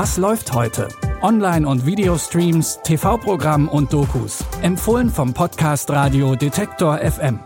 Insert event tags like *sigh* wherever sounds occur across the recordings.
Was läuft heute? Online- und Videostreams, TV-Programm und Dokus. Empfohlen vom Podcast Radio Detektor FM.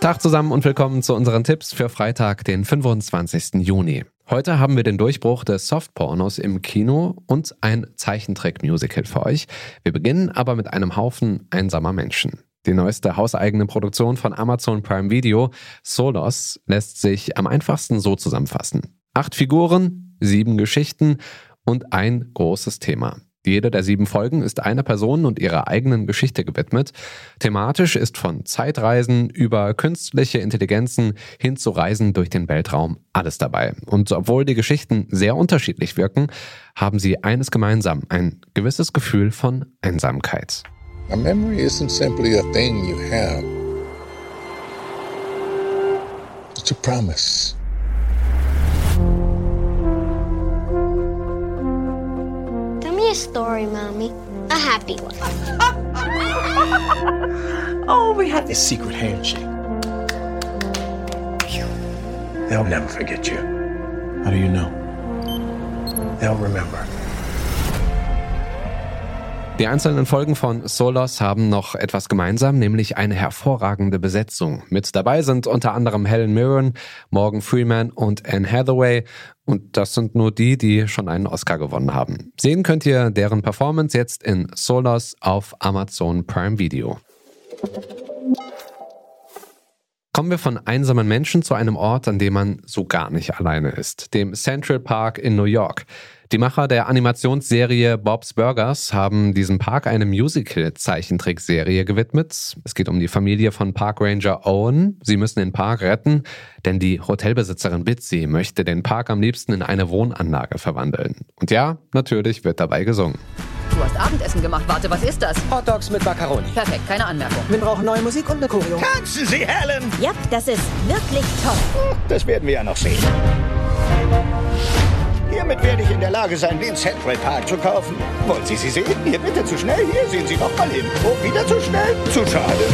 Tag zusammen und willkommen zu unseren Tipps für Freitag, den 25. Juni. Heute haben wir den Durchbruch des Softpornos im Kino und ein Zeichentrick-Musical für euch. Wir beginnen aber mit einem Haufen einsamer Menschen. Die neueste hauseigene Produktion von Amazon Prime Video, Solos, lässt sich am einfachsten so zusammenfassen. Acht Figuren, sieben Geschichten und ein großes Thema. Jede der sieben Folgen ist einer Person und ihrer eigenen Geschichte gewidmet. Thematisch ist von Zeitreisen über künstliche Intelligenzen hin zu Reisen durch den Weltraum alles dabei. Und obwohl die Geschichten sehr unterschiedlich wirken, haben sie eines gemeinsam, ein gewisses Gefühl von Einsamkeit. A memory isn't simply a thing you have. It's a promise. Tell me a story, Mommy. A happy one. *laughs* Oh, we had this secret handshake. They'll never forget you. How do you know? They'll remember. Die einzelnen Folgen von Solos haben noch etwas gemeinsam, nämlich eine hervorragende Besetzung. Mit dabei sind unter anderem Helen Mirren, Morgan Freeman und Anne Hathaway. Und das sind nur die, die schon einen Oscar gewonnen haben. Sehen könnt ihr deren Performance jetzt in Solos auf Amazon Prime Video. Kommen wir von einsamen Menschen zu einem Ort, an dem man so gar nicht alleine ist, dem Central Park in New York. Die Macher der Animationsserie Bob's Burgers haben diesem Park eine Musical-Zeichentrickserie gewidmet. Es geht um die Familie von Parkranger Owen. Sie müssen den Park retten, denn die Hotelbesitzerin Bitsy möchte den Park am liebsten in eine Wohnanlage verwandeln. Und ja, natürlich wird dabei gesungen. Du hast Abendessen gemacht. Warte, was ist das? Hot Dogs mit Macaroni. Perfekt, keine Anmerkung. Wir brauchen neue Musik und eine Choreo. Tanzen Sie, Helen! Ja, das ist wirklich toll. Das werden wir ja noch sehen. Hiermit werde ich in der Lage sein, den Central Park zu kaufen. Wollen Sie sie sehen? Hier bitte zu schnell. Hier sehen Sie doch mal hin. Oh, wieder zu schnell? Zu schade.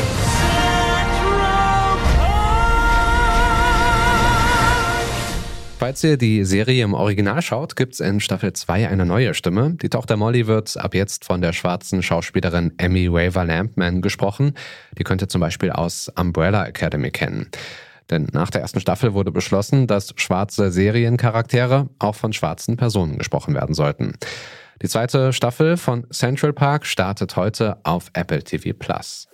Falls ihr die Serie im Original schaut, gibt's in Staffel 2 eine neue Stimme. Die Tochter Molly wird ab jetzt von der schwarzen Schauspielerin Emmy Waver Lampman gesprochen. Die könnt ihr zum Beispiel aus Umbrella Academy kennen. Denn nach der ersten Staffel wurde beschlossen, dass schwarze Seriencharaktere auch von schwarzen Personen gesprochen werden sollten. Die zweite Staffel von Central Park startet heute auf Apple TV Plus.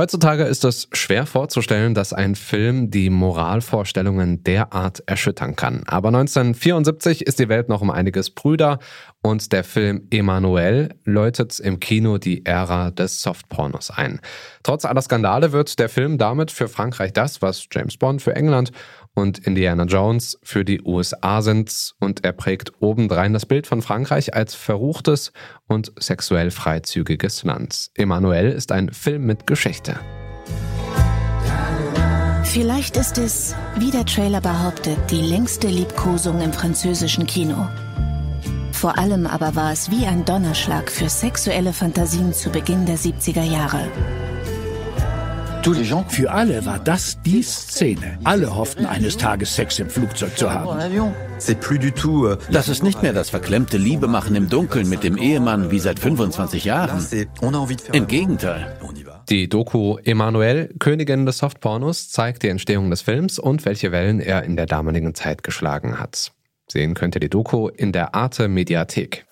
Heutzutage ist es schwer vorzustellen, dass ein Film die Moralvorstellungen derart erschüttern kann. Aber 1974 ist die Welt noch um einiges brüder und der Film Emanuel läutet im Kino die Ära des Softpornos ein. Trotz aller Skandale wird der Film damit für Frankreich das, was James Bond für England und Indiana Jones für die USA sind und er prägt obendrein das Bild von Frankreich als verruchtes und sexuell freizügiges Land. Emanuel ist ein Film mit Geschichte. Vielleicht ist es, wie der Trailer behauptet, die längste Liebkosung im französischen Kino. Vor allem aber war es wie ein Donnerschlag für sexuelle Fantasien zu Beginn der 70er Jahre. Für alle war das die Szene. Alle hofften eines Tages Sex im Flugzeug zu haben. Das ist nicht mehr das verklemmte Liebemachen im Dunkeln mit dem Ehemann wie seit 25 Jahren. Im Gegenteil. Die Doku Emanuel, Königin des Softpornos, zeigt die Entstehung des Films und welche Wellen er in der damaligen Zeit geschlagen hat. Sehen könnt ihr die Doku in der Arte Mediathek.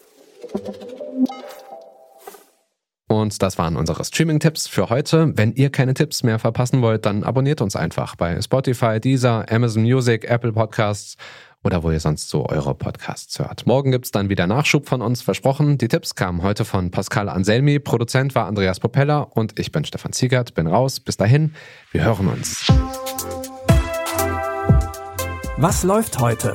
Und das waren unsere Streaming-Tipps für heute. Wenn ihr keine Tipps mehr verpassen wollt, dann abonniert uns einfach bei Spotify, Deezer, Amazon Music, Apple Podcasts oder wo ihr sonst so eure Podcasts hört. Morgen gibt's dann wieder Nachschub von uns, versprochen. Die Tipps kamen heute von Pascal Anselmi, Produzent war Andreas Propeller und ich bin Stefan Ziegert, bin raus. Bis dahin, wir hören uns. Was läuft heute?